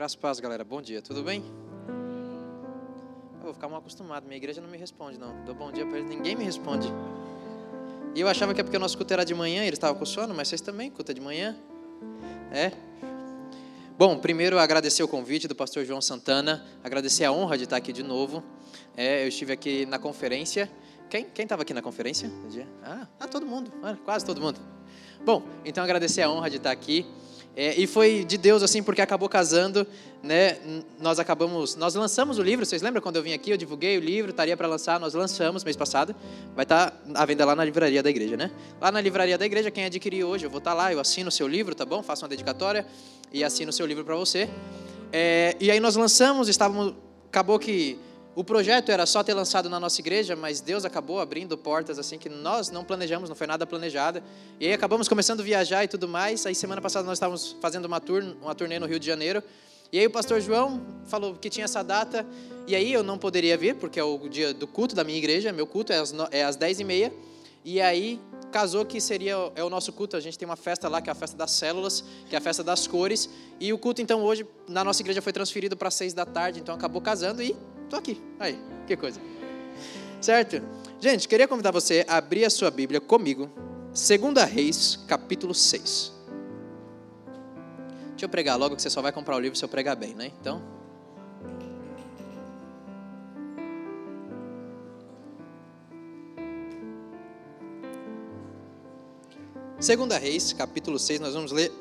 Graças a paz, galera. Bom dia, tudo bem? Eu vou ficar mal acostumado, minha igreja não me responde, não. Dou bom dia para eles, ninguém me responde. E eu achava que é porque o nosso culto era de manhã, eles estavam com sono, mas vocês também, culto é de manhã. É? Bom, primeiro agradecer o convite do pastor João Santana, agradecer a honra de estar aqui de novo. É, eu estive aqui na conferência. Quem estava aqui na conferência? Ah, ah, todo mundo, ah, quase todo mundo. Bom, então agradecer a honra de estar aqui. É, e foi de Deus assim, porque acabou casando, né? Nós acabamos, nós lançamos o livro. Vocês lembram quando eu vim aqui? Eu divulguei o livro, estaria para lançar. Nós lançamos mês passado. Vai estar tá à venda lá na livraria da igreja, né? Lá na livraria da igreja, quem adquirir hoje, eu vou estar tá lá. Eu assino o seu livro, tá bom? Faço uma dedicatória e assino o seu livro para você. É, e aí nós lançamos, estávamos, acabou que o projeto era só ter lançado na nossa igreja, mas Deus acabou abrindo portas assim que nós não planejamos, não foi nada planejado. E aí acabamos começando a viajar e tudo mais. Aí semana passada nós estávamos fazendo uma tour, uma turnê no Rio de Janeiro. E aí o pastor João falou que tinha essa data. E aí eu não poderia vir, porque é o dia do culto da minha igreja. Meu culto é às, é às 10h30. E aí casou que seria é o nosso culto. A gente tem uma festa lá, que é a festa das células, que é a festa das cores. E o culto, então, hoje, na nossa igreja foi transferido para seis da tarde. Então acabou casando e Estou aqui. Aí, que coisa. Certo? Gente, queria convidar você a abrir a sua Bíblia comigo. 2 Reis, capítulo 6. Deixa eu pregar logo, que você só vai comprar o livro se eu pregar bem, né? Então. Segunda Reis, capítulo 6, nós vamos ler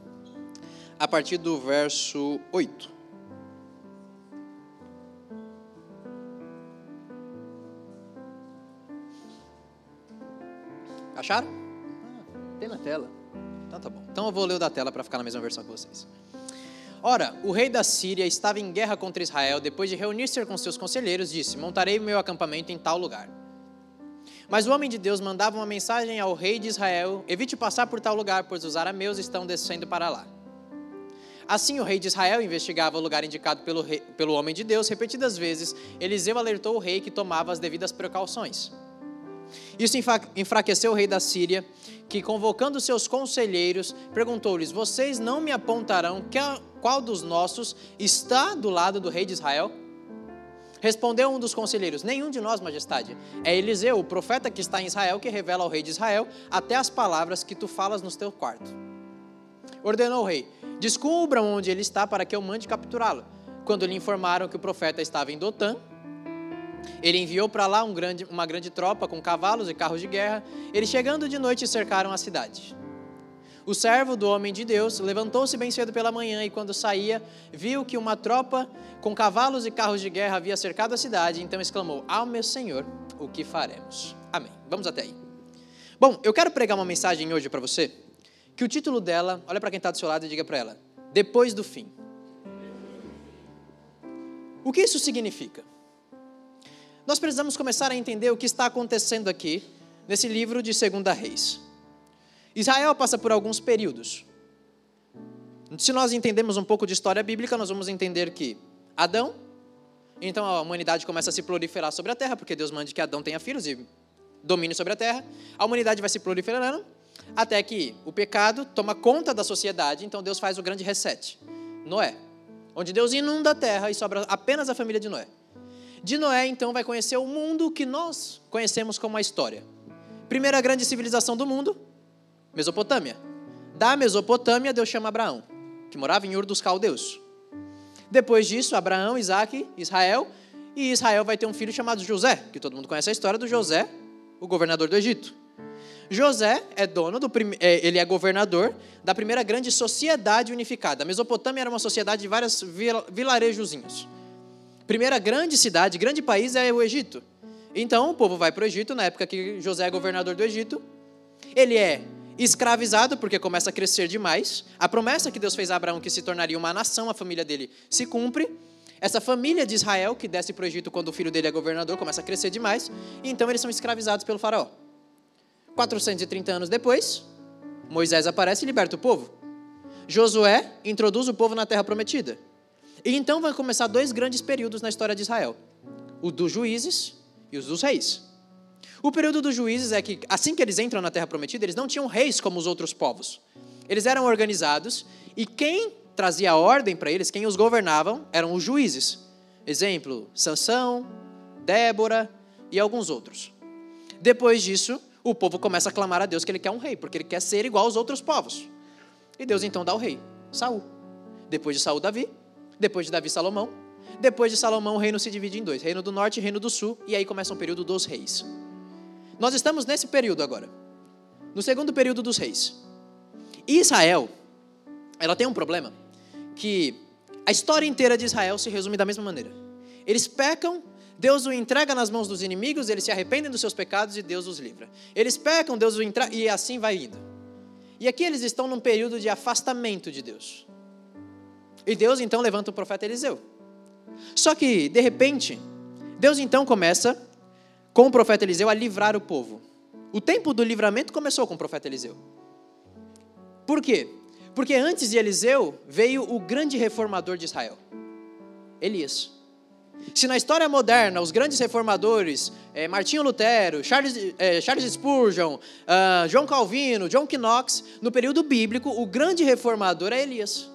a partir do verso 8. Acharam? Ah, tem na tela. Então tá bom. Então eu vou ler o da tela para ficar na mesma versão que vocês. Ora, o rei da Síria estava em guerra contra Israel. Depois de reunir-se com seus conselheiros, disse: Montarei meu acampamento em tal lugar. Mas o homem de Deus mandava uma mensagem ao rei de Israel: Evite passar por tal lugar, pois os arameus estão descendo para lá. Assim, o rei de Israel investigava o lugar indicado pelo, rei, pelo homem de Deus. Repetidas vezes, Eliseu alertou o rei que tomava as devidas precauções. Isso enfraqueceu o rei da Síria, que, convocando seus conselheiros, perguntou-lhes: Vocês não me apontarão qual dos nossos está do lado do rei de Israel? Respondeu um dos conselheiros: Nenhum de nós, majestade. É Eliseu, o profeta que está em Israel, que revela ao rei de Israel até as palavras que tu falas no teu quarto. Ordenou o rei: Descubram onde ele está para que eu mande capturá-lo. Quando lhe informaram que o profeta estava em Dotã, ele enviou para lá um grande, uma grande tropa com cavalos e carros de guerra. Eles, chegando de noite, cercaram a cidade. O servo do homem de Deus levantou-se bem cedo pela manhã e, quando saía, viu que uma tropa com cavalos e carros de guerra havia cercado a cidade. Então exclamou: Ao meu senhor, o que faremos? Amém. Vamos até aí. Bom, eu quero pregar uma mensagem hoje para você, que o título dela, olha para quem está do seu lado e diga para ela: Depois do fim. O que isso significa? Nós precisamos começar a entender o que está acontecendo aqui nesse livro de Segunda Reis. Israel passa por alguns períodos. Se nós entendemos um pouco de história bíblica, nós vamos entender que Adão, então a humanidade começa a se proliferar sobre a terra, porque Deus manda que Adão tenha filhos e domine sobre a terra. A humanidade vai se proliferando até que o pecado toma conta da sociedade, então Deus faz o grande reset. Noé, onde Deus inunda a terra e sobra apenas a família de Noé. De Noé, então, vai conhecer o mundo que nós conhecemos como a história. Primeira grande civilização do mundo, Mesopotâmia. Da Mesopotâmia, Deus chama Abraão, que morava em Ur dos Caldeus. Depois disso, Abraão, Isaac, Israel, e Israel vai ter um filho chamado José, que todo mundo conhece a história do José, o governador do Egito. José é dono do é, ele é governador da primeira grande sociedade unificada. A Mesopotâmia era uma sociedade de vários vilarejozinhos. Primeira grande cidade, grande país é o Egito. Então o povo vai para o Egito, na época que José é governador do Egito. Ele é escravizado porque começa a crescer demais. A promessa que Deus fez a Abraão que se tornaria uma nação, a família dele se cumpre. Essa família de Israel que desce para o Egito quando o filho dele é governador começa a crescer demais. E então eles são escravizados pelo faraó. 430 anos depois, Moisés aparece e liberta o povo. Josué introduz o povo na terra prometida. E então vai começar dois grandes períodos na história de Israel: o dos juízes e os dos reis. O período dos juízes é que, assim que eles entram na Terra Prometida, eles não tinham reis como os outros povos. Eles eram organizados e quem trazia ordem para eles, quem os governavam eram os juízes. Exemplo, Sansão, Débora e alguns outros. Depois disso, o povo começa a clamar a Deus que ele quer um rei, porque ele quer ser igual aos outros povos. E Deus então dá o rei, Saul. Depois de Saul, Davi. Depois de Davi, Salomão. Depois de Salomão, o reino se divide em dois: Reino do Norte e Reino do Sul. E aí começa um período dos reis. Nós estamos nesse período agora. No segundo período dos reis. E Israel, ela tem um problema que a história inteira de Israel se resume da mesma maneira. Eles pecam, Deus o entrega nas mãos dos inimigos, eles se arrependem dos seus pecados e Deus os livra. Eles pecam, Deus o entrega e assim vai indo. E aqui eles estão num período de afastamento de Deus. E Deus então levanta o profeta Eliseu. Só que, de repente, Deus então começa, com o profeta Eliseu, a livrar o povo. O tempo do livramento começou com o profeta Eliseu. Por quê? Porque antes de Eliseu veio o grande reformador de Israel, Elias. Se na história moderna os grandes reformadores, é, Martinho Lutero, Charles, é, Charles Spurgeon, uh, João Calvino, John Knox, no período bíblico, o grande reformador é Elias.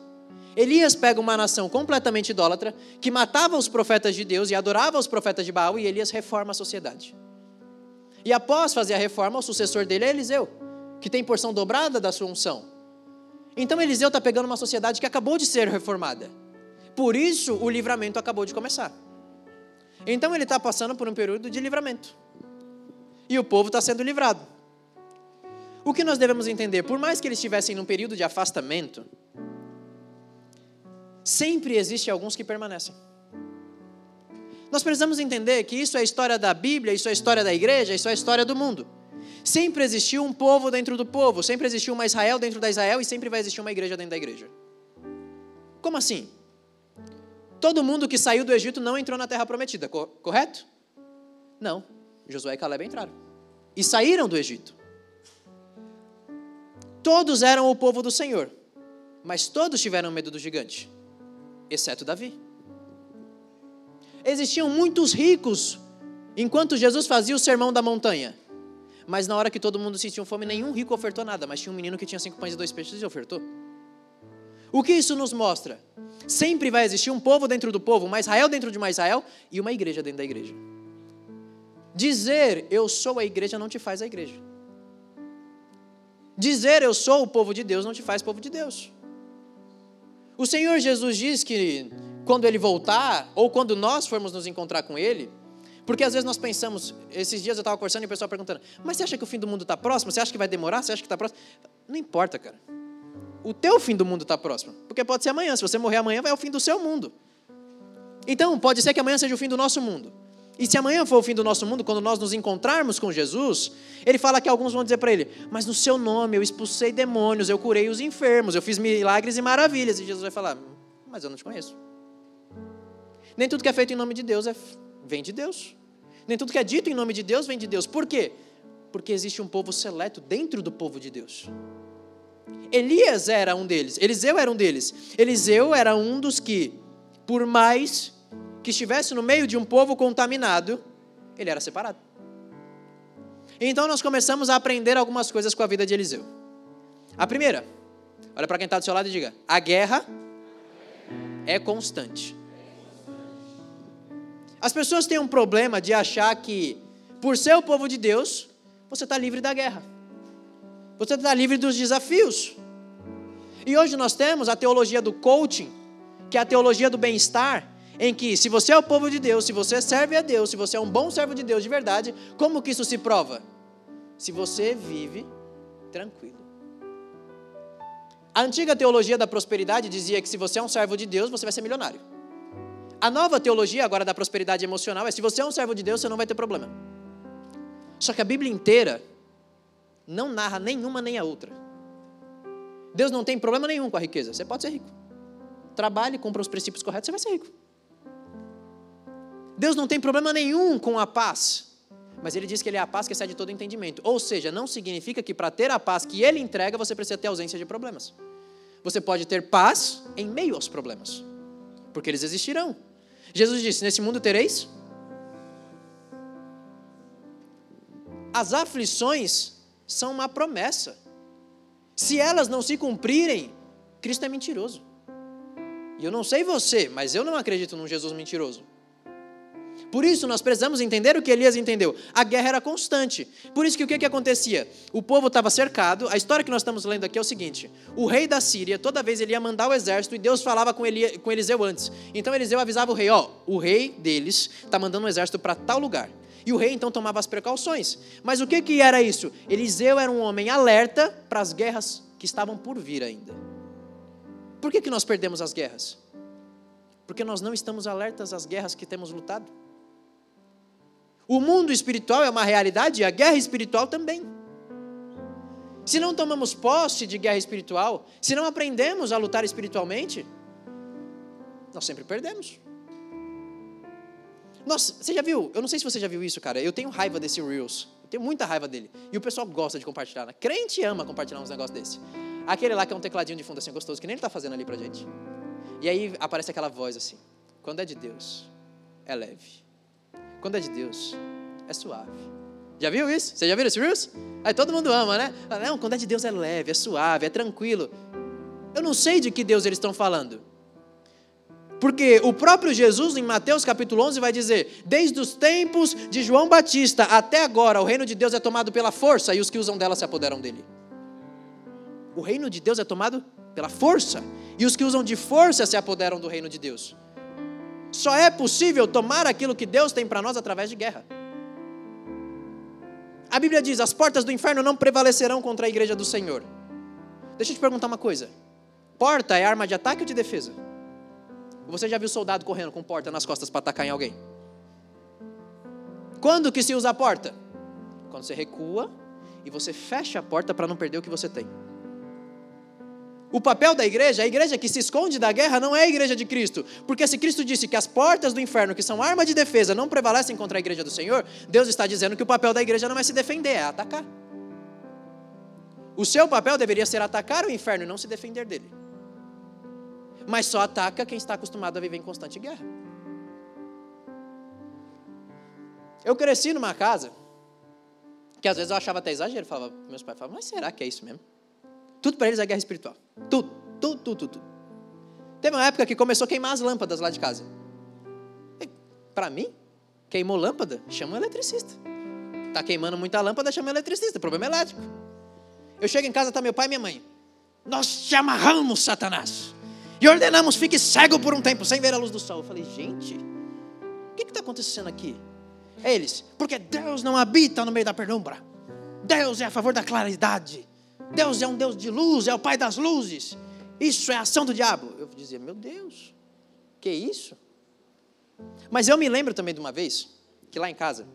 Elias pega uma nação completamente idólatra, que matava os profetas de Deus e adorava os profetas de Baal, e Elias reforma a sociedade. E após fazer a reforma, o sucessor dele é Eliseu, que tem porção dobrada da sua unção. Então Eliseu está pegando uma sociedade que acabou de ser reformada. Por isso o livramento acabou de começar. Então ele está passando por um período de livramento. E o povo está sendo livrado. O que nós devemos entender? Por mais que eles estivessem num período de afastamento, sempre existe alguns que permanecem. Nós precisamos entender que isso é a história da Bíblia, isso é a história da igreja, isso é a história do mundo. Sempre existiu um povo dentro do povo, sempre existiu uma Israel dentro da Israel e sempre vai existir uma igreja dentro da igreja. Como assim? Todo mundo que saiu do Egito não entrou na terra prometida, correto? Não. Josué e Caleb entraram. E saíram do Egito. Todos eram o povo do Senhor, mas todos tiveram medo do gigante, exceto Davi. Existiam muitos ricos enquanto Jesus fazia o sermão da montanha. Mas na hora que todo mundo sentiu fome, nenhum rico ofertou nada, mas tinha um menino que tinha cinco pães e dois peixes e ofertou. O que isso nos mostra? Sempre vai existir um povo dentro do povo, uma Israel dentro de uma Israel e uma igreja dentro da igreja. Dizer eu sou a igreja não te faz a igreja. Dizer eu sou o povo de Deus não te faz povo de Deus. O Senhor Jesus diz que quando ele voltar, ou quando nós formos nos encontrar com ele, porque às vezes nós pensamos, esses dias eu estava conversando e o pessoal perguntando, mas você acha que o fim do mundo está próximo? Você acha que vai demorar? Você acha que está próximo? Não importa, cara o teu fim do mundo está próximo. Porque pode ser amanhã. Se você morrer amanhã, vai o fim do seu mundo. Então, pode ser que amanhã seja o fim do nosso mundo. E se amanhã for o fim do nosso mundo, quando nós nos encontrarmos com Jesus, ele fala que alguns vão dizer para ele: Mas no seu nome eu expulsei demônios, eu curei os enfermos, eu fiz milagres e maravilhas. E Jesus vai falar: Mas eu não te conheço. Nem tudo que é feito em nome de Deus é, vem de Deus. Nem tudo que é dito em nome de Deus vem de Deus. Por quê? Porque existe um povo seleto dentro do povo de Deus. Elias era um deles, Eliseu era um deles. Eliseu era um dos que, por mais que estivesse no meio de um povo contaminado, ele era separado. Então nós começamos a aprender algumas coisas com a vida de Eliseu. A primeira, olha para quem está do seu lado e diga: a guerra é constante. As pessoas têm um problema de achar que, por ser o povo de Deus, você está livre da guerra. Você está livre dos desafios. E hoje nós temos a teologia do coaching, que é a teologia do bem-estar, em que se você é o povo de Deus, se você serve a Deus, se você é um bom servo de Deus de verdade, como que isso se prova? Se você vive tranquilo. A antiga teologia da prosperidade dizia que se você é um servo de Deus, você vai ser milionário. A nova teologia agora da prosperidade emocional é se você é um servo de Deus, você não vai ter problema. Só que a Bíblia inteira não narra nenhuma nem a outra. Deus não tem problema nenhum com a riqueza. Você pode ser rico. Trabalhe, cumpra os princípios corretos, você vai ser rico. Deus não tem problema nenhum com a paz. Mas ele diz que ele é a paz que excede todo entendimento. Ou seja, não significa que para ter a paz que ele entrega, você precisa ter ausência de problemas. Você pode ter paz em meio aos problemas. Porque eles existirão. Jesus disse: Nesse mundo tereis. As aflições são uma promessa. Se elas não se cumprirem, Cristo é mentiroso. E eu não sei você, mas eu não acredito num Jesus mentiroso. Por isso, nós precisamos entender o que Elias entendeu. A guerra era constante. Por isso que o que, que acontecia? O povo estava cercado. A história que nós estamos lendo aqui é o seguinte: o rei da Síria, toda vez ele ia mandar o exército e Deus falava com, Eli, com Eliseu antes. Então Eliseu avisava o rei: ó, o rei deles está mandando um exército para tal lugar. E o rei então tomava as precauções. Mas o que, que era isso? Eliseu era um homem alerta para as guerras que estavam por vir ainda. Por que, que nós perdemos as guerras? Porque nós não estamos alertas às guerras que temos lutado. O mundo espiritual é uma realidade e a guerra espiritual também. Se não tomamos posse de guerra espiritual, se não aprendemos a lutar espiritualmente, nós sempre perdemos. Nossa, você já viu? Eu não sei se você já viu isso, cara. Eu tenho raiva desse Reels. Eu tenho muita raiva dele. E o pessoal gosta de compartilhar. Né? Crente ama compartilhar uns negócios desse. Aquele lá que é um tecladinho de fundo assim gostoso, que nem ele está fazendo ali pra gente. E aí aparece aquela voz assim: quando é de Deus, é leve. Quando é de Deus, é suave. Já viu isso? Você já viu esse Reels? Aí todo mundo ama, né? Não, quando é de Deus é leve, é suave, é tranquilo. Eu não sei de que Deus eles estão falando. Porque o próprio Jesus, em Mateus capítulo 11, vai dizer: Desde os tempos de João Batista até agora, o reino de Deus é tomado pela força e os que usam dela se apoderam dele. O reino de Deus é tomado pela força e os que usam de força se apoderam do reino de Deus. Só é possível tomar aquilo que Deus tem para nós através de guerra. A Bíblia diz: as portas do inferno não prevalecerão contra a igreja do Senhor. Deixa eu te perguntar uma coisa: porta é arma de ataque ou de defesa? Você já viu soldado correndo com porta nas costas para atacar em alguém? Quando que se usa a porta? Quando você recua e você fecha a porta para não perder o que você tem. O papel da igreja, a igreja que se esconde da guerra, não é a igreja de Cristo. Porque se Cristo disse que as portas do inferno, que são arma de defesa, não prevalecem contra a igreja do Senhor, Deus está dizendo que o papel da igreja não é se defender, é atacar. O seu papel deveria ser atacar o inferno e não se defender dele. Mas só ataca quem está acostumado a viver em constante guerra. Eu cresci numa casa que às vezes eu achava até exagero. Falava, meus pais falavam, mas será que é isso mesmo? Tudo para eles é guerra espiritual. Tudo, tudo, tudo, tudo. Teve uma época que começou a queimar as lâmpadas lá de casa. Para mim, queimou lâmpada, chama um eletricista. Tá queimando muita lâmpada, chama um eletricista. Problema elétrico. Eu chego em casa, tá meu pai e minha mãe. Nós te amarramos, Satanás. E ordenamos, fique cego por um tempo, sem ver a luz do sol. Eu falei, gente, o que está acontecendo aqui? Eles, porque Deus não habita no meio da penumbra. Deus é a favor da claridade. Deus é um Deus de luz, é o Pai das luzes. Isso é ação do diabo. Eu dizia, meu Deus, que isso? Mas eu me lembro também de uma vez que lá em casa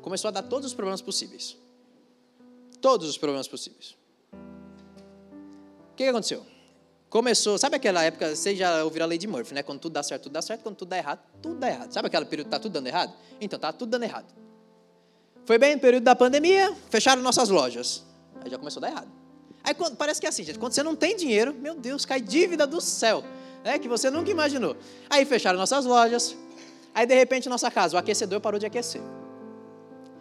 começou a dar todos os problemas possíveis. Todos os problemas possíveis. O que aconteceu? Começou, sabe aquela época, vocês já ouviram a lei de Murphy, né? Quando tudo dá certo, tudo dá certo, quando tudo dá errado, tudo dá errado. Sabe aquele período que está tudo dando errado? Então, está tudo dando errado. Foi bem no período da pandemia, fecharam nossas lojas. Aí já começou a dar errado. Aí quando, parece que é assim, gente, quando você não tem dinheiro, meu Deus, cai dívida do céu, né, que você nunca imaginou. Aí fecharam nossas lojas, aí de repente nossa casa, o aquecedor parou de aquecer.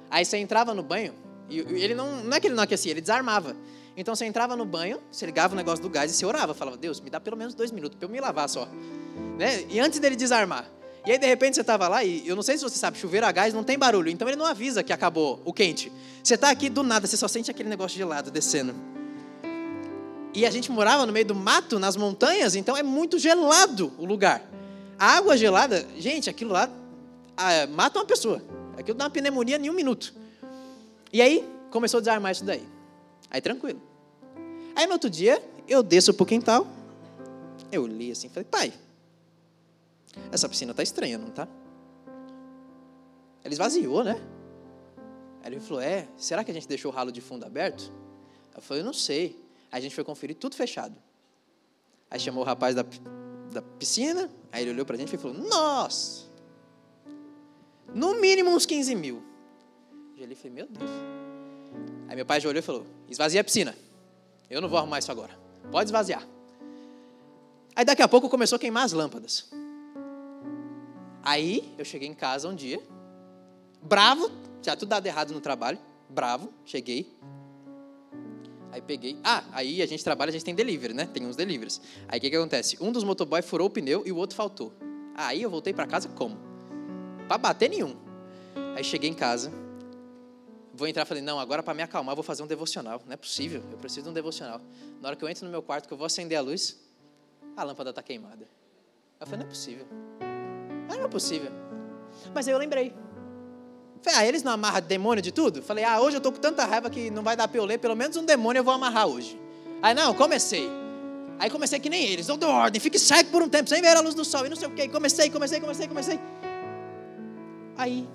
Aí você entrava no banho, e ele não, não é que ele não aquecia, ele desarmava. Então você entrava no banho, você ligava o negócio do gás e você orava, falava, Deus, me dá pelo menos dois minutos para eu me lavar só. Né? E antes dele desarmar. E aí, de repente, você estava lá, e eu não sei se você sabe, chuveiro a gás não tem barulho, então ele não avisa que acabou o quente. Você está aqui do nada, você só sente aquele negócio gelado descendo. E a gente morava no meio do mato, nas montanhas, então é muito gelado o lugar. A água gelada, gente, aquilo lá ah, mata uma pessoa. Aquilo dá uma pneumonia em um minuto. E aí, começou a desarmar isso daí. Aí, tranquilo. Aí, no outro dia, eu desço pro quintal, eu li assim, falei, pai, essa piscina tá estranha, não tá? Ele esvaziou, né? Aí ele falou, é, será que a gente deixou o ralo de fundo aberto? Eu falei, não sei. Aí a gente foi conferir tudo fechado. Aí chamou o rapaz da, da piscina, aí ele olhou para a gente e falou, nossa, no mínimo uns 15 mil. Eu ali falei, meu Deus. Aí meu pai já olhou e falou, esvazia a piscina. Eu não vou arrumar isso agora. Pode esvaziar. Aí daqui a pouco começou a queimar as lâmpadas. Aí eu cheguei em casa um dia, bravo, já tudo dado errado no trabalho, bravo, cheguei. Aí peguei. Ah, aí a gente trabalha, a gente tem delivery, né? Tem uns deliveries. Aí o que, que acontece? Um dos motoboys furou o pneu e o outro faltou. Aí eu voltei para casa como? Para bater nenhum. Aí cheguei em casa. Vou entrar, falei, não, agora para me acalmar, vou fazer um devocional. Não é possível, eu preciso de um devocional. Na hora que eu entro no meu quarto, que eu vou acender a luz, a lâmpada está queimada. Eu falei, não é possível. Não é possível. Mas aí eu lembrei. Falei, ah, eles não amarram demônio de tudo? Falei, ah, hoje eu tô com tanta raiva que não vai dar pra eu ler, pelo menos um demônio eu vou amarrar hoje. Aí não, comecei. Aí comecei que nem eles, eu dou ordem, fique cego por um tempo, sem ver a luz do sol, e não sei o quê. Comecei, comecei, comecei, comecei. Aí,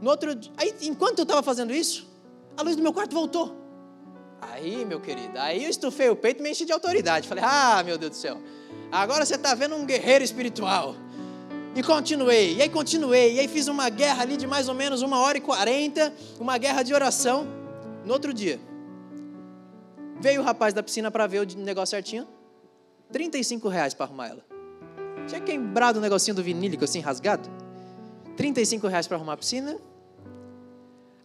no outro dia, aí enquanto eu estava fazendo isso, a luz do meu quarto voltou. Aí, meu querido, aí eu estufei o peito e me enchi de autoridade. Falei, ah, meu Deus do céu, agora você está vendo um guerreiro espiritual. E continuei, e aí continuei, e aí fiz uma guerra ali de mais ou menos uma hora e quarenta, uma guerra de oração. No outro dia, veio o rapaz da piscina para ver o negócio certinho, 35 reais para arrumar ela. Tinha quebrado o negocinho do vinílico assim, rasgado. 35 reais para arrumar a piscina.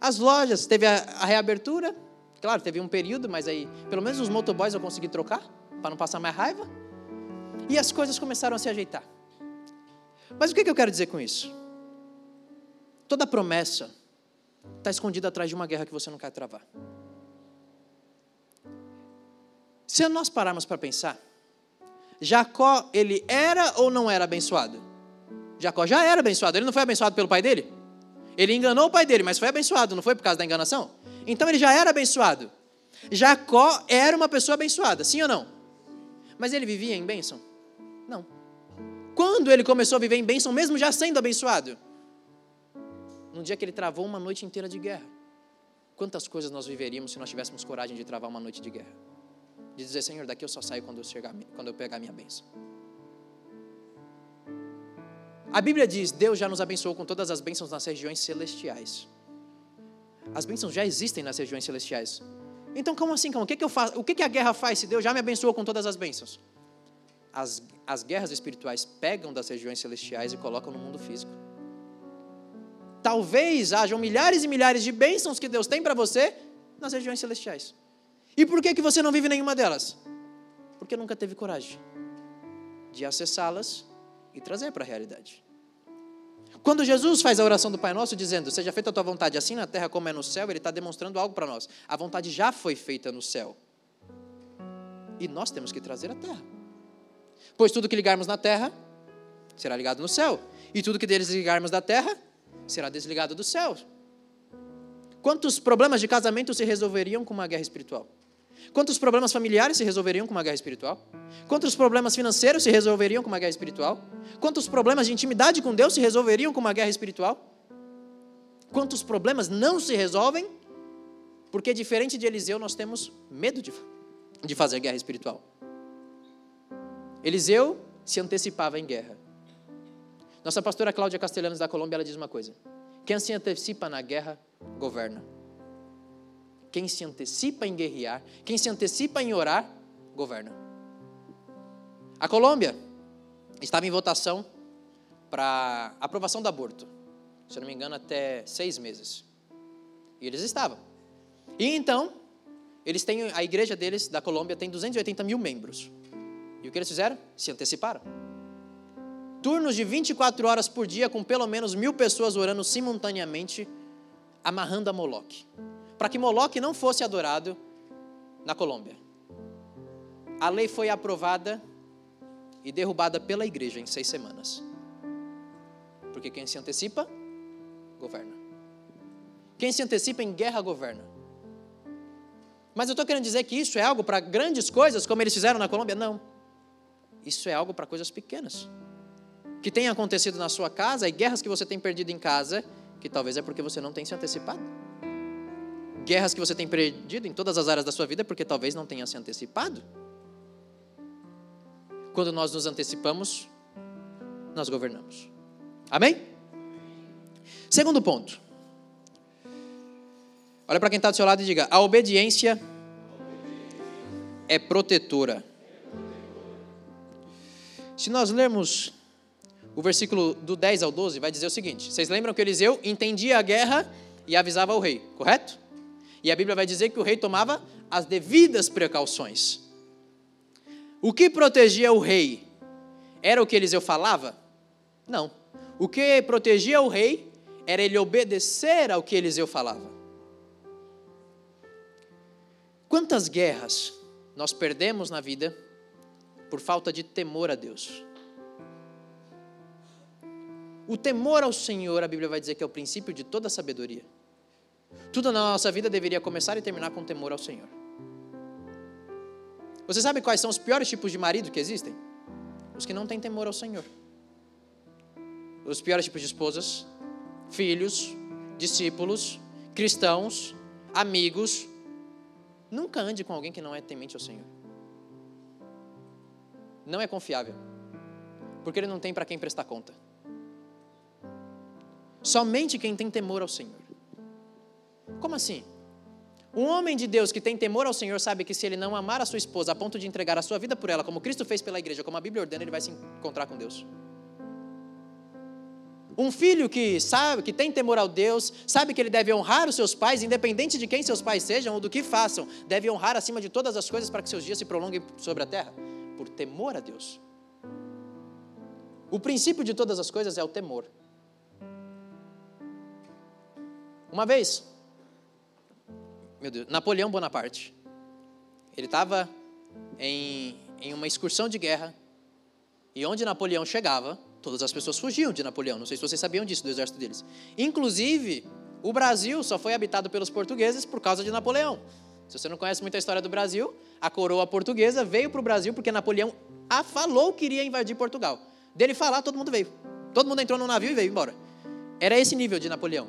As lojas, teve a, a, reabertura. Claro, teve um período, mas aí, pelo menos os motoboys eu consegui trocar, para não passar mais raiva. E as coisas começaram a se ajeitar. Mas o que eu quero dizer com isso? Toda promessa está escondida atrás de uma guerra que você não quer travar. Se nós pararmos para pensar, Jacó, ele era ou não era abençoado? Jacó já era abençoado, ele não foi abençoado pelo pai dele? Ele enganou o pai dele, mas foi abençoado, não foi por causa da enganação? Então ele já era abençoado. Jacó era uma pessoa abençoada, sim ou não? Mas ele vivia em bênção? Não. Quando ele começou a viver em bênção, mesmo já sendo abençoado? Num dia que ele travou uma noite inteira de guerra. Quantas coisas nós viveríamos se nós tivéssemos coragem de travar uma noite de guerra? De dizer, Senhor, daqui eu só saio quando eu, chegar, quando eu pegar a minha bênção. A Bíblia diz: Deus já nos abençoou com todas as bênçãos nas regiões celestiais. As bênçãos já existem nas regiões celestiais. Então, como assim? Como? O, que, que, eu faço? o que, que a guerra faz se Deus já me abençoou com todas as bênçãos? As, as guerras espirituais pegam das regiões celestiais e colocam no mundo físico. Talvez hajam milhares e milhares de bênçãos que Deus tem para você nas regiões celestiais. E por que, que você não vive nenhuma delas? Porque nunca teve coragem de acessá-las e trazer para a realidade. Quando Jesus faz a oração do Pai Nosso dizendo, seja feita a tua vontade assim na terra como é no céu, ele está demonstrando algo para nós. A vontade já foi feita no céu. E nós temos que trazer a terra. Pois tudo que ligarmos na terra será ligado no céu, e tudo que desligarmos da terra será desligado do céu. Quantos problemas de casamento se resolveriam com uma guerra espiritual? Quantos problemas familiares se resolveriam com uma guerra espiritual? Quantos problemas financeiros se resolveriam com uma guerra espiritual? Quantos problemas de intimidade com Deus se resolveriam com uma guerra espiritual? Quantos problemas não se resolvem? Porque, diferente de Eliseu, nós temos medo de, de fazer guerra espiritual. Eliseu se antecipava em guerra. Nossa pastora Cláudia Castellanos da Colômbia, ela diz uma coisa: quem se antecipa na guerra, governa. Quem se antecipa em guerrear, quem se antecipa em orar, governa. A Colômbia estava em votação para aprovação do aborto. Se eu não me engano, até seis meses. E eles estavam. E então, eles têm, a igreja deles, da Colômbia, tem 280 mil membros. E o que eles fizeram? Se anteciparam. Turnos de 24 horas por dia, com pelo menos mil pessoas orando simultaneamente, amarrando a Moloque. Para que Moloque não fosse adorado na Colômbia. A lei foi aprovada e derrubada pela igreja em seis semanas. Porque quem se antecipa, governa. Quem se antecipa em guerra, governa. Mas eu estou querendo dizer que isso é algo para grandes coisas, como eles fizeram na Colômbia? Não. Isso é algo para coisas pequenas. Que tem acontecido na sua casa e guerras que você tem perdido em casa, que talvez é porque você não tem se antecipado. Guerras que você tem perdido em todas as áreas da sua vida porque talvez não tenha se antecipado. Quando nós nos antecipamos, nós governamos. Amém? Segundo ponto. Olha para quem está do seu lado e diga: a obediência é protetora. Se nós lermos o versículo do 10 ao 12, vai dizer o seguinte: Vocês lembram que Eliseu entendia a guerra e avisava o rei, correto? E a Bíblia vai dizer que o rei tomava as devidas precauções. O que protegia o rei era o que Eliseu falava? Não. O que protegia o rei era ele obedecer ao que Eliseu falava. Quantas guerras nós perdemos na vida por falta de temor a Deus? O temor ao Senhor, a Bíblia vai dizer que é o princípio de toda sabedoria. Tudo na nossa vida deveria começar e terminar com temor ao Senhor. Você sabe quais são os piores tipos de marido que existem? Os que não têm temor ao Senhor. Os piores tipos de esposas, filhos, discípulos, cristãos, amigos. Nunca ande com alguém que não é temente ao Senhor. Não é confiável. Porque ele não tem para quem prestar conta. Somente quem tem temor ao Senhor. Como assim? Um homem de Deus que tem temor ao Senhor sabe que se ele não amar a sua esposa a ponto de entregar a sua vida por ela, como Cristo fez pela igreja, como a Bíblia ordena, ele vai se encontrar com Deus. Um filho que sabe, que tem temor ao Deus, sabe que ele deve honrar os seus pais, independente de quem seus pais sejam ou do que façam, deve honrar acima de todas as coisas para que seus dias se prolonguem sobre a terra, por temor a Deus. O princípio de todas as coisas é o temor. Uma vez, meu Deus, Napoleão Bonaparte, ele estava em, em uma excursão de guerra, e onde Napoleão chegava, todas as pessoas fugiam de Napoleão. Não sei se vocês sabiam disso, do exército deles. Inclusive, o Brasil só foi habitado pelos portugueses por causa de Napoleão. Se você não conhece muito a história do Brasil, a coroa portuguesa veio para o Brasil porque Napoleão a falou que iria invadir Portugal. Dele falar, todo mundo veio. Todo mundo entrou no navio e veio embora. Era esse nível de Napoleão.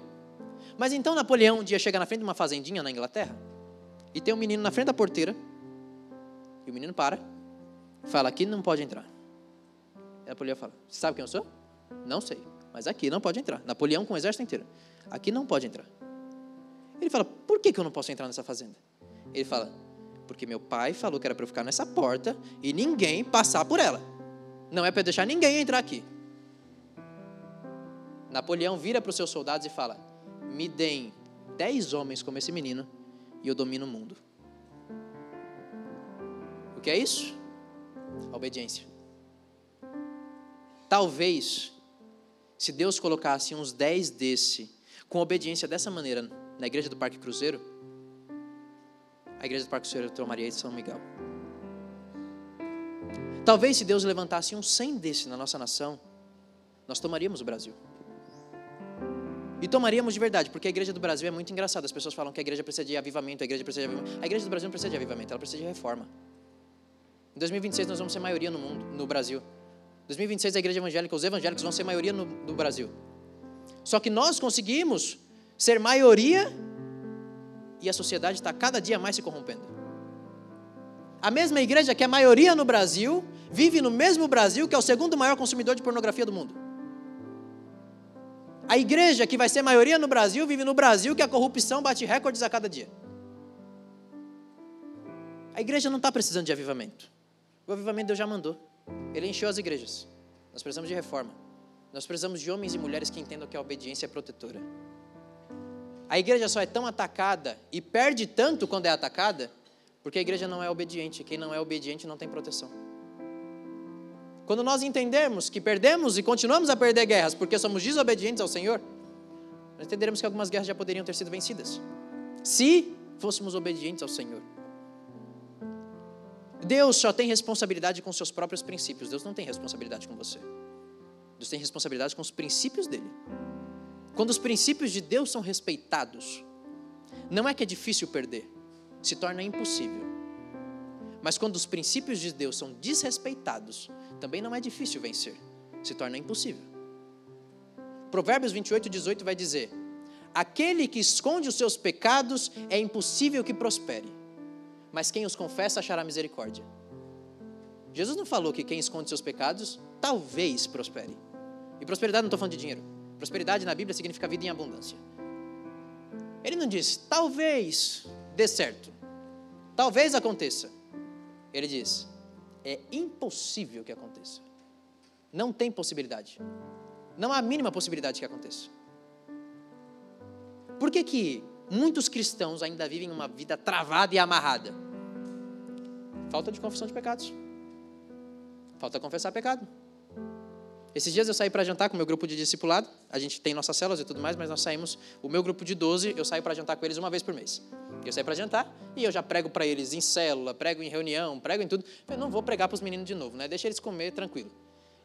Mas então Napoleão um dia chega na frente de uma fazendinha na Inglaterra e tem um menino na frente da porteira e o menino para fala: Aqui não pode entrar. E Napoleão fala: Você sabe quem eu sou? Não sei, mas aqui não pode entrar. Napoleão com o exército inteiro. Aqui não pode entrar. Ele fala: Por que, que eu não posso entrar nessa fazenda? Ele fala: Porque meu pai falou que era para eu ficar nessa porta e ninguém passar por ela. Não é para deixar ninguém entrar aqui. Napoleão vira para os seus soldados e fala: me deem dez homens como esse menino e eu domino o mundo. O que é isso? A obediência. Talvez, se Deus colocasse uns dez desse, com obediência dessa maneira, na igreja do Parque Cruzeiro, a igreja do Parque Cruzeiro tomaria de São Miguel. Talvez, se Deus levantasse uns cem desse na nossa nação, nós tomaríamos o Brasil. E tomaríamos de verdade, porque a igreja do Brasil é muito engraçada. As pessoas falam que a igreja precisa de avivamento, a igreja precisa de avivamento. A igreja do Brasil não precisa de avivamento, ela precisa de reforma. Em 2026 nós vamos ser maioria no mundo, no Brasil. Em 2026 a igreja evangélica, os evangélicos vão ser maioria no, no Brasil. Só que nós conseguimos ser maioria e a sociedade está cada dia mais se corrompendo. A mesma igreja que é maioria no Brasil vive no mesmo Brasil que é o segundo maior consumidor de pornografia do mundo. A igreja, que vai ser maioria no Brasil, vive no Brasil que a corrupção bate recordes a cada dia. A igreja não está precisando de avivamento. O avivamento Deus já mandou. Ele encheu as igrejas. Nós precisamos de reforma. Nós precisamos de homens e mulheres que entendam que a obediência é protetora. A igreja só é tão atacada e perde tanto quando é atacada, porque a igreja não é obediente. Quem não é obediente não tem proteção. Quando nós entendermos que perdemos e continuamos a perder guerras porque somos desobedientes ao Senhor, nós entenderemos que algumas guerras já poderiam ter sido vencidas. Se fôssemos obedientes ao Senhor. Deus só tem responsabilidade com seus próprios princípios. Deus não tem responsabilidade com você. Deus tem responsabilidade com os princípios dele. Quando os princípios de Deus são respeitados, não é que é difícil perder, se torna impossível. Mas quando os princípios de Deus são desrespeitados, também não é difícil vencer, se torna impossível. Provérbios 28, 18 vai dizer: Aquele que esconde os seus pecados é impossível que prospere, mas quem os confessa achará misericórdia. Jesus não falou que quem esconde seus pecados talvez prospere. E prosperidade não estou falando de dinheiro. Prosperidade na Bíblia significa vida em abundância. Ele não disse, talvez dê certo, talvez aconteça. Ele diz, é impossível que aconteça. Não tem possibilidade. Não há a mínima possibilidade que aconteça. Por que, que muitos cristãos ainda vivem uma vida travada e amarrada? Falta de confissão de pecados. Falta confessar pecado. Esses dias eu saí para jantar com o meu grupo de discipulado. A gente tem nossas células e tudo mais, mas nós saímos. O meu grupo de 12, eu saio para jantar com eles uma vez por mês. Eu saio para jantar e eu já prego para eles em célula, prego em reunião, prego em tudo. Eu não vou pregar para os meninos de novo, né? Deixa eles comer tranquilo.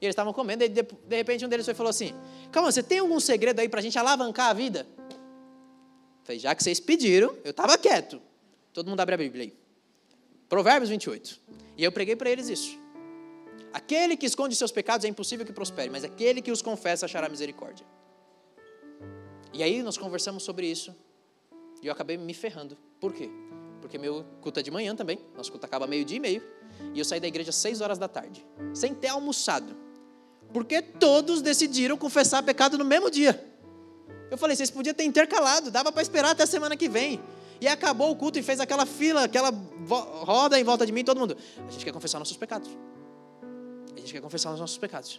E eles estavam comendo, e de, de repente um deles falou assim: Calma, você tem algum segredo aí para a gente alavancar a vida? Eu falei, já que vocês pediram, eu estava quieto. Todo mundo abre a Bíblia aí. Provérbios 28. E eu preguei para eles isso. Aquele que esconde seus pecados é impossível que prospere, mas aquele que os confessa achará misericórdia. E aí nós conversamos sobre isso e eu acabei me ferrando. Por quê? Porque meu culto é de manhã também, nosso culto acaba meio-dia e meio, e eu saí da igreja às seis horas da tarde, sem ter almoçado. Porque todos decidiram confessar pecado no mesmo dia. Eu falei, vocês podiam ter intercalado, dava para esperar até a semana que vem. E acabou o culto e fez aquela fila, aquela roda em volta de mim, todo mundo. A gente quer confessar nossos pecados. Gente quer confessar os nossos pecados.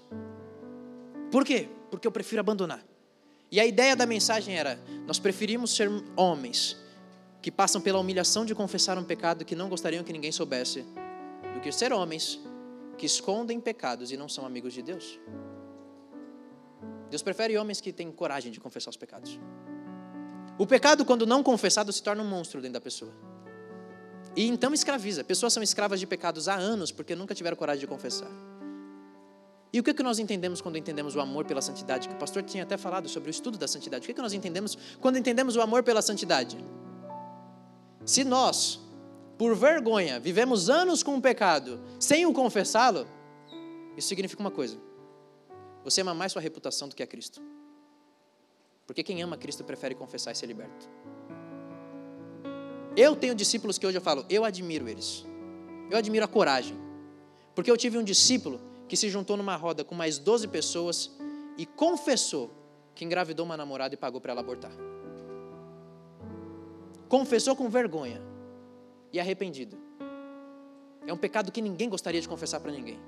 Por quê? Porque eu prefiro abandonar. E a ideia da mensagem era: nós preferimos ser homens que passam pela humilhação de confessar um pecado que não gostariam que ninguém soubesse, do que ser homens que escondem pecados e não são amigos de Deus. Deus prefere homens que têm coragem de confessar os pecados. O pecado, quando não confessado, se torna um monstro dentro da pessoa. E então escraviza. Pessoas são escravas de pecados há anos porque nunca tiveram coragem de confessar. E o que, é que nós entendemos quando entendemos o amor pela santidade? Que o pastor tinha até falado sobre o estudo da santidade. O que, é que nós entendemos quando entendemos o amor pela santidade? Se nós, por vergonha, vivemos anos com o pecado sem o confessá-lo, isso significa uma coisa: você ama mais sua reputação do que a Cristo. Porque quem ama Cristo prefere confessar e ser liberto. Eu tenho discípulos que hoje eu falo, eu admiro eles. Eu admiro a coragem. Porque eu tive um discípulo que se juntou numa roda com mais 12 pessoas e confessou que engravidou uma namorada e pagou para ela abortar. Confessou com vergonha e arrependido. É um pecado que ninguém gostaria de confessar para ninguém.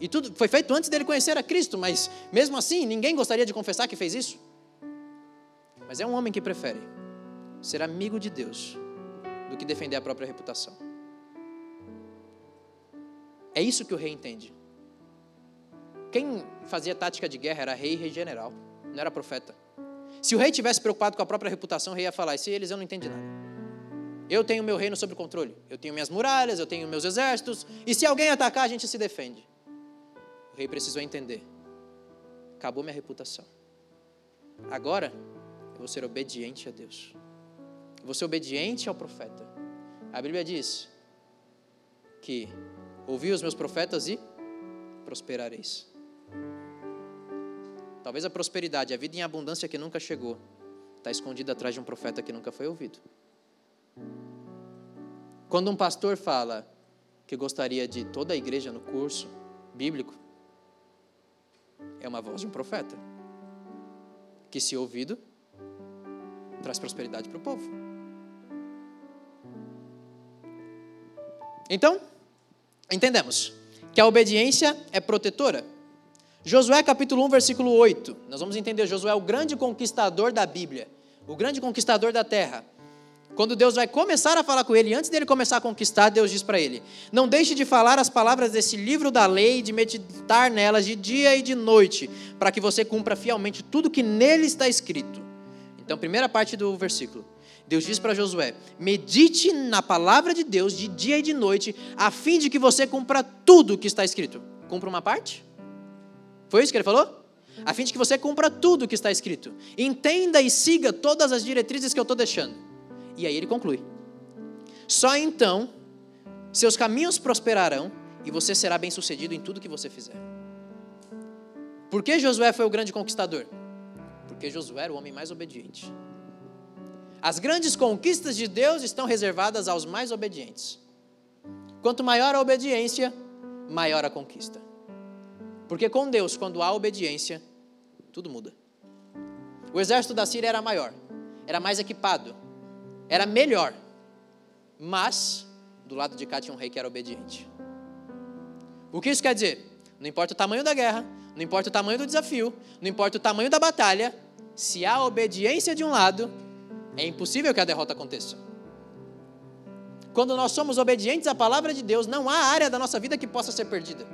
E tudo foi feito antes dele conhecer a Cristo, mas mesmo assim, ninguém gostaria de confessar que fez isso. Mas é um homem que prefere ser amigo de Deus do que defender a própria reputação. É isso que o rei entende. Quem fazia tática de guerra era rei e rei general, não era profeta. Se o rei tivesse preocupado com a própria reputação, o rei ia falar: se eles eu não entendi nada. Eu tenho meu reino sob controle. Eu tenho minhas muralhas, eu tenho meus exércitos. E se alguém atacar, a gente se defende. O rei precisou entender. Acabou minha reputação. Agora, eu vou ser obediente a Deus. Eu vou ser obediente ao profeta. A Bíblia diz que Ouvi os meus profetas e prosperareis. Talvez a prosperidade, a vida em abundância que nunca chegou, está escondida atrás de um profeta que nunca foi ouvido. Quando um pastor fala que gostaria de toda a igreja no curso bíblico, é uma voz de um profeta que, se ouvido, traz prosperidade para o povo. Então, Entendemos que a obediência é protetora. Josué capítulo 1, versículo 8. Nós vamos entender, Josué é o grande conquistador da Bíblia, o grande conquistador da terra. Quando Deus vai começar a falar com ele, antes dele começar a conquistar, Deus diz para ele: Não deixe de falar as palavras desse livro da lei, de meditar nelas de dia e de noite, para que você cumpra fielmente tudo que nele está escrito. Então, primeira parte do versículo. Deus diz para Josué: medite na palavra de Deus de dia e de noite, a fim de que você cumpra tudo o que está escrito. Cumpra uma parte? Foi isso que ele falou? A fim de que você cumpra tudo o que está escrito. Entenda e siga todas as diretrizes que eu estou deixando. E aí ele conclui: só então seus caminhos prosperarão e você será bem sucedido em tudo que você fizer. Por que Josué foi o grande conquistador? Porque Josué era o homem mais obediente. As grandes conquistas de Deus estão reservadas aos mais obedientes. Quanto maior a obediência, maior a conquista. Porque com Deus, quando há obediência, tudo muda. O exército da Síria era maior, era mais equipado, era melhor. Mas, do lado de cá tinha um rei que era obediente. O que isso quer dizer? Não importa o tamanho da guerra, não importa o tamanho do desafio, não importa o tamanho da batalha, se há obediência de um lado, É impossível que a derrota aconteça. Quando nós somos obedientes à palavra de Deus, não há área da nossa vida que possa ser perdida.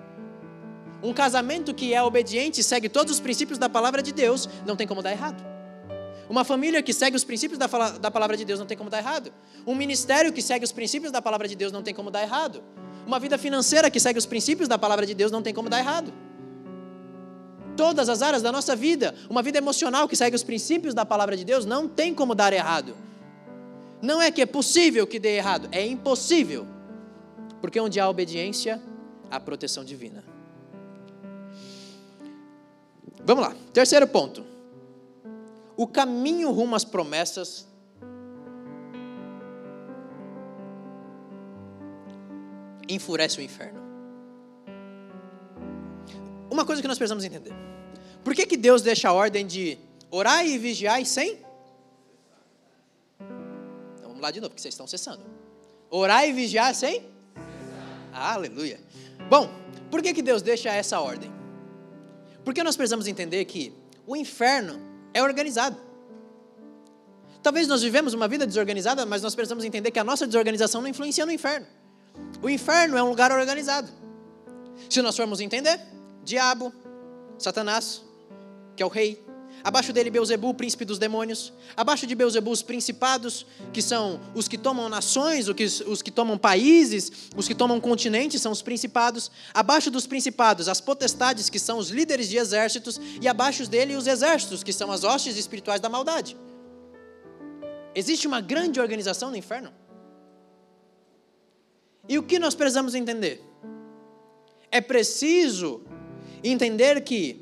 Um casamento que é obediente e segue todos os princípios da palavra de Deus, não tem como dar errado. Uma família que segue os princípios da, da palavra de Deus não tem como dar errado. Um ministério que segue os princípios da palavra de Deus não tem como dar errado. Uma vida financeira que segue os princípios da palavra de Deus não tem como dar errado. Todas as áreas da nossa vida, uma vida emocional que segue os princípios da palavra de Deus não tem como dar errado. Não é que é possível que dê errado, é impossível. Porque onde há obediência, há proteção divina. Vamos lá, terceiro ponto. O caminho rumo às promessas enfurece o inferno. Uma coisa que nós precisamos entender. Por que, que Deus deixa a ordem de orar e vigiar sem lá de novo, porque vocês estão cessando. Orar e vigiar sem? Aleluia. Bom, por que, que Deus deixa essa ordem? Porque nós precisamos entender que o inferno é organizado. Talvez nós vivemos uma vida desorganizada, mas nós precisamos entender que a nossa desorganização não influencia no inferno. O inferno é um lugar organizado. Se nós formos entender, diabo, Satanás, que é o rei, Abaixo dele, Beuzebu, príncipe dos demônios. Abaixo de Beuzebu, os principados, que são os que tomam nações, os que tomam países, os que tomam continentes, são os principados. Abaixo dos principados, as potestades, que são os líderes de exércitos. E abaixo dele, os exércitos, que são as hostes espirituais da maldade. Existe uma grande organização no inferno. E o que nós precisamos entender? É preciso entender que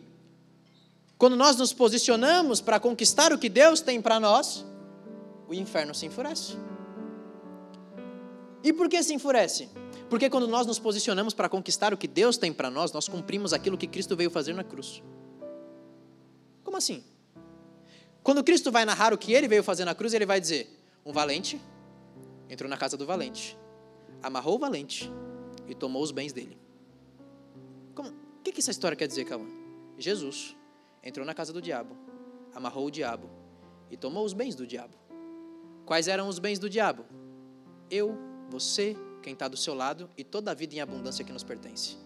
quando nós nos posicionamos para conquistar o que Deus tem para nós, o inferno se enfurece. E por que se enfurece? Porque quando nós nos posicionamos para conquistar o que Deus tem para nós, nós cumprimos aquilo que Cristo veio fazer na cruz. Como assim? Quando Cristo vai narrar o que ele veio fazer na cruz, ele vai dizer: um valente entrou na casa do valente, amarrou o valente e tomou os bens dele. Como? O que essa história quer dizer, Calma? Jesus entrou na casa do diabo, amarrou o diabo e tomou os bens do diabo. Quais eram os bens do diabo? Eu, você, quem está do seu lado e toda a vida em abundância que nos pertence.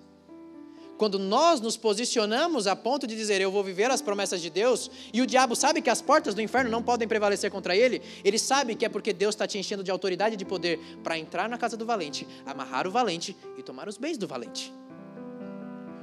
Quando nós nos posicionamos a ponto de dizer eu vou viver as promessas de Deus, e o diabo sabe que as portas do inferno não podem prevalecer contra ele, ele sabe que é porque Deus está te enchendo de autoridade e de poder para entrar na casa do valente, amarrar o valente e tomar os bens do valente.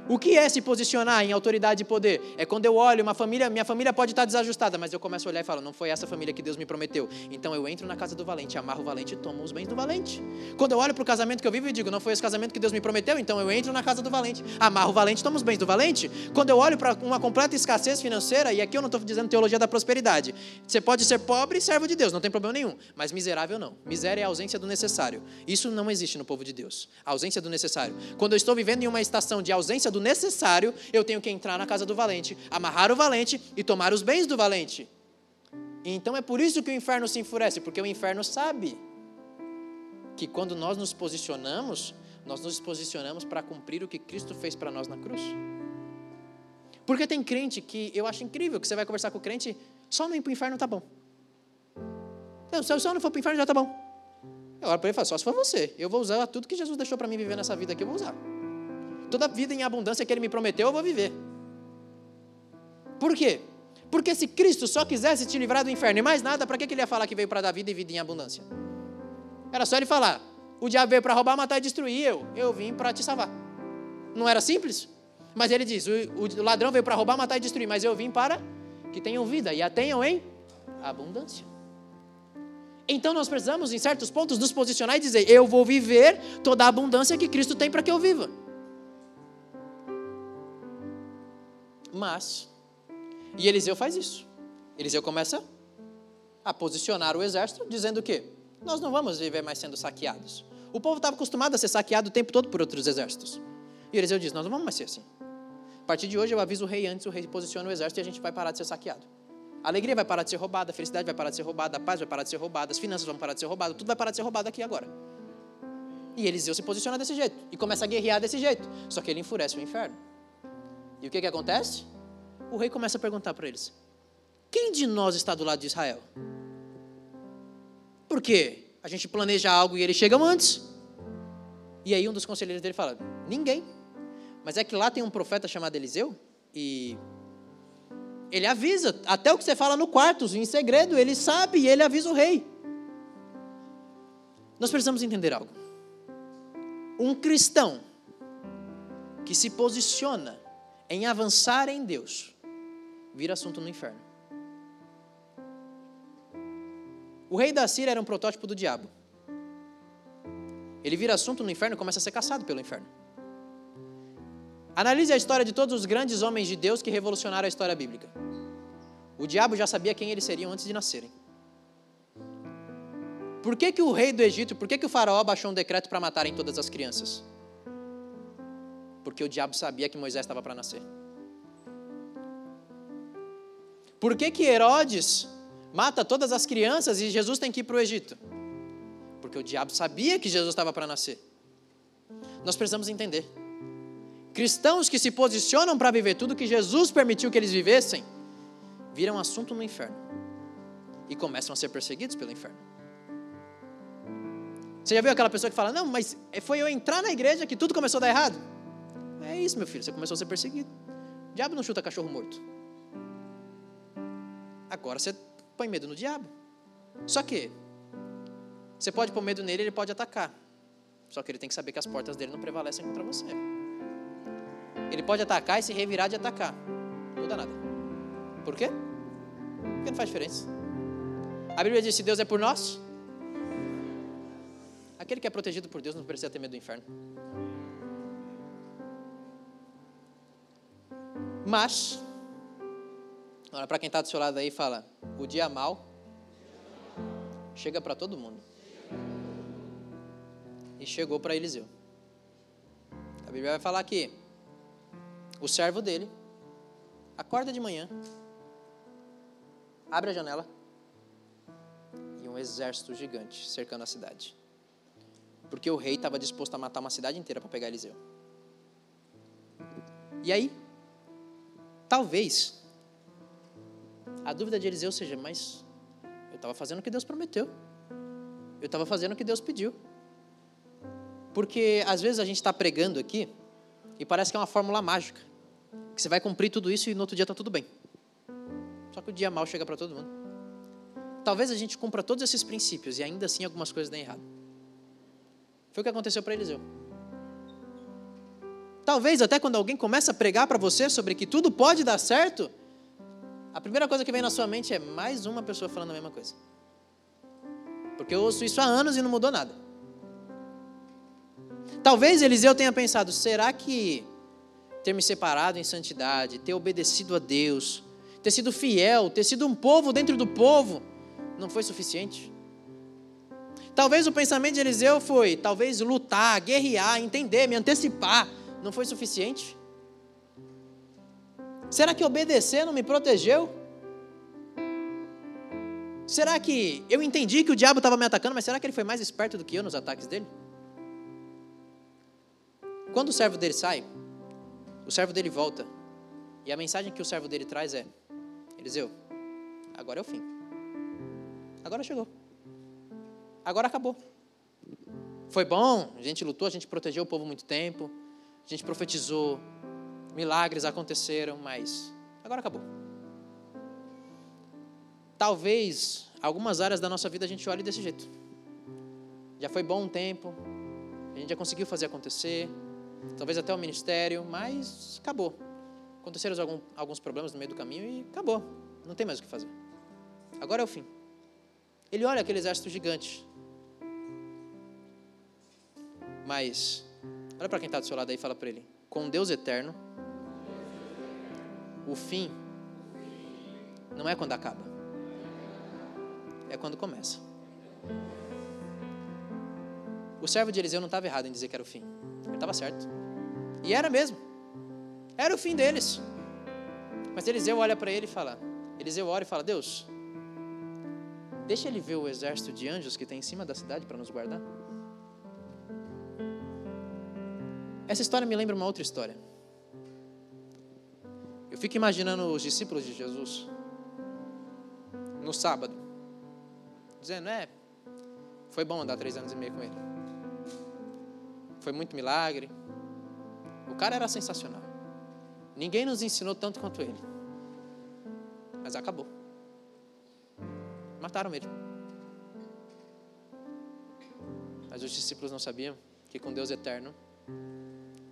O que é se posicionar em autoridade e poder? É quando eu olho uma família, minha família pode estar desajustada, mas eu começo a olhar e falo, não foi essa família que Deus me prometeu. Então eu entro na casa do valente, amarro o valente e tomo os bens do valente. Quando eu olho para o casamento que eu vivo e digo, não foi esse casamento que Deus me prometeu, então eu entro na casa do valente, amarro o valente tomo os bens do valente. Quando eu olho para uma completa escassez financeira, e aqui eu não estou dizendo teologia da prosperidade, você pode ser pobre e servo de Deus, não tem problema nenhum, mas miserável não. Miséria é a ausência do necessário. Isso não existe no povo de Deus. A ausência do necessário. Quando eu estou vivendo em uma estação de ausência do necessário, eu tenho que entrar na casa do valente, amarrar o valente e tomar os bens do valente. então é por isso que o inferno se enfurece, porque o inferno sabe que quando nós nos posicionamos, nós nos posicionamos para cumprir o que Cristo fez para nós na cruz. Porque tem crente que eu acho incrível que você vai conversar com o crente, só não ir para o inferno tá bom. Não, se eu só não for para o inferno já tá bom. Eu olho para ele falo, só se for você. Eu vou usar tudo que Jesus deixou para mim viver nessa vida aqui, eu vou usar. Toda a vida em abundância que Ele me prometeu, eu vou viver. Por quê? Porque se Cristo só quisesse te livrar do inferno e mais nada, para que Ele ia falar que veio para dar vida e vida em abundância? Era só Ele falar: o diabo veio para roubar, matar e destruir, eu, eu vim para te salvar. Não era simples? Mas Ele diz: o, o ladrão veio para roubar, matar e destruir, mas eu vim para que tenham vida e a tenham em abundância. Então nós precisamos, em certos pontos, nos posicionar e dizer: eu vou viver toda a abundância que Cristo tem para que eu viva. Mas, e Eliseu faz isso. Eliseu começa a posicionar o exército, dizendo o quê? Nós não vamos viver mais sendo saqueados. O povo estava acostumado a ser saqueado o tempo todo por outros exércitos. E Eliseu diz: Nós não vamos mais ser assim. A partir de hoje eu aviso o rei antes, o rei posiciona o exército e a gente vai parar de ser saqueado. A alegria vai parar de ser roubada, a felicidade vai parar de ser roubada, a paz vai parar de ser roubada, as finanças vão parar de ser roubadas, tudo vai parar de ser roubado aqui agora. E Eliseu se posiciona desse jeito e começa a guerrear desse jeito. Só que ele enfurece o inferno. E o que, que acontece? O rei começa a perguntar para eles: Quem de nós está do lado de Israel? porque a gente planeja algo e eles chegam antes. E aí um dos conselheiros dele fala: Ninguém. Mas é que lá tem um profeta chamado Eliseu e ele avisa, até o que você fala no quarto, em segredo, ele sabe e ele avisa o rei. Nós precisamos entender algo. Um cristão que se posiciona em avançar em Deus, vira assunto no inferno. O rei da Síria era um protótipo do diabo. Ele vira assunto no inferno e começa a ser caçado pelo inferno. Analise a história de todos os grandes homens de Deus que revolucionaram a história bíblica. O diabo já sabia quem eles seriam antes de nascerem. Por que, que o rei do Egito, por que, que o faraó baixou um decreto para matarem todas as crianças? Porque o diabo sabia que Moisés estava para nascer. Por que, que Herodes mata todas as crianças e Jesus tem que ir para o Egito? Porque o diabo sabia que Jesus estava para nascer. Nós precisamos entender. Cristãos que se posicionam para viver tudo que Jesus permitiu que eles vivessem, viram assunto no inferno e começam a ser perseguidos pelo inferno. Você já viu aquela pessoa que fala: Não, mas foi eu entrar na igreja que tudo começou a dar errado? É isso, meu filho, você começou a ser perseguido. O diabo não chuta cachorro morto. Agora você põe medo no diabo. Só que você pode pôr medo nele, ele pode atacar. Só que ele tem que saber que as portas dele não prevalecem contra você. Ele pode atacar e se revirar de atacar. Não muda nada. Por quê? Porque não faz diferença. A Bíblia diz: se Deus é por nós, aquele que é protegido por Deus não precisa ter medo do inferno. Mas, olha para quem está do seu lado aí fala: o dia mal chega para todo mundo e chegou para Eliseu. A Bíblia vai falar que o servo dele acorda de manhã, abre a janela e um exército gigante cercando a cidade. Porque o rei estava disposto a matar uma cidade inteira para pegar Eliseu. E aí, talvez, a dúvida de Eliseu seja: mas eu estava fazendo o que Deus prometeu, eu estava fazendo o que Deus pediu. Porque às vezes a gente está pregando aqui e parece que é uma fórmula mágica. Que você vai cumprir tudo isso e no outro dia está tudo bem. Só que o dia mal chega para todo mundo. Talvez a gente cumpra todos esses princípios e ainda assim algumas coisas deem errado. Foi o que aconteceu para Eliseu. Talvez até quando alguém começa a pregar para você sobre que tudo pode dar certo, a primeira coisa que vem na sua mente é mais uma pessoa falando a mesma coisa. Porque eu ouço isso há anos e não mudou nada. Talvez Eliseu tenha pensado: será que ter me separado em santidade, ter obedecido a Deus, ter sido fiel, ter sido um povo dentro do povo, não foi suficiente? Talvez o pensamento de Eliseu foi: talvez lutar, guerrear, entender, me antecipar, não foi suficiente? Será que obedecer não me protegeu? Será que eu entendi que o diabo estava me atacando, mas será que ele foi mais esperto do que eu nos ataques dele? Quando o servo dele sai, o servo dele volta. E a mensagem que o servo dele traz é: Eliseu, agora é o fim. Agora chegou. Agora acabou. Foi bom, a gente lutou, a gente protegeu o povo muito tempo, a gente profetizou, milagres aconteceram, mas agora acabou. Talvez algumas áreas da nossa vida a gente olhe desse jeito. Já foi bom um tempo, a gente já conseguiu fazer acontecer, talvez até o ministério, mas acabou. Aconteceram algum, alguns problemas no meio do caminho e acabou. Não tem mais o que fazer. Agora é o fim. Ele olha aquele exército gigante. Mas, olha para quem está do seu lado aí e fala para ele: com Deus eterno, o fim não é quando acaba, é quando começa. O servo de Eliseu não estava errado em dizer que era o fim. Ele estava certo. E era mesmo. Era o fim deles. Mas Eliseu olha para ele e fala: Eliseu ora e fala: Deus, deixa ele ver o exército de anjos que tem em cima da cidade para nos guardar. Essa história me lembra uma outra história. Eu fico imaginando os discípulos de Jesus no sábado, dizendo: É, Foi bom andar três anos e meio com ele. Foi muito milagre. O cara era sensacional. Ninguém nos ensinou tanto quanto ele. Mas acabou. Mataram ele. Mas os discípulos não sabiam que com Deus eterno,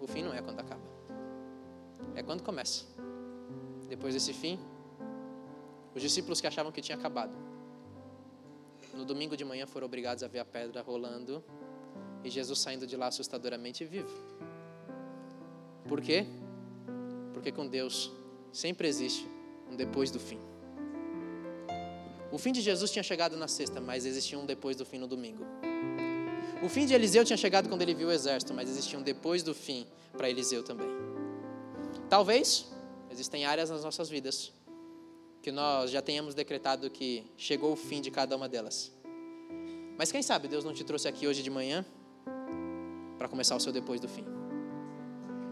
o fim não é quando acaba, é quando começa. Depois desse fim, os discípulos que achavam que tinha acabado, no domingo de manhã foram obrigados a ver a pedra rolando e Jesus saindo de lá assustadoramente vivo. Por quê? Porque com Deus sempre existe um depois do fim. O fim de Jesus tinha chegado na sexta, mas existia um depois do fim no domingo. O fim de Eliseu tinha chegado quando ele viu o exército, mas existia um depois do fim para Eliseu também. Talvez existem áreas nas nossas vidas que nós já tenhamos decretado que chegou o fim de cada uma delas. Mas quem sabe Deus não te trouxe aqui hoje de manhã para começar o seu depois do fim.